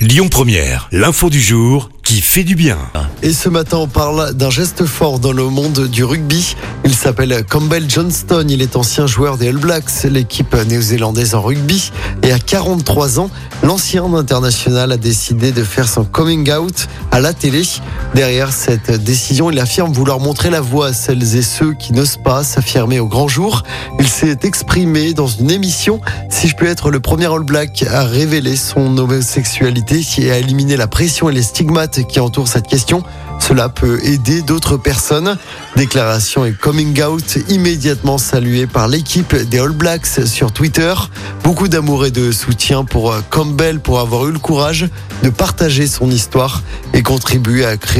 Lyon Première, l'info du jour qui fait du bien. Et ce matin, on parle d'un geste fort dans le monde du rugby. Il s'appelle Campbell Johnston. Il est ancien joueur des All Blacks, l'équipe néo-zélandaise en rugby. Et à 43 ans, l'ancien international a décidé de faire son coming out à la télé. Derrière cette décision, il affirme vouloir montrer la voie à celles et ceux qui n'osent pas s'affirmer au grand jour. Il s'est exprimé dans une émission. Si je peux être le premier All Black à révéler son homosexualité et à éliminer la pression et les stigmates qui entourent cette question, cela peut aider d'autres personnes. Déclaration et coming out immédiatement saluée par l'équipe des All Blacks sur Twitter. Beaucoup d'amour et de soutien pour Campbell pour avoir eu le courage de partager son histoire et contribuer à créer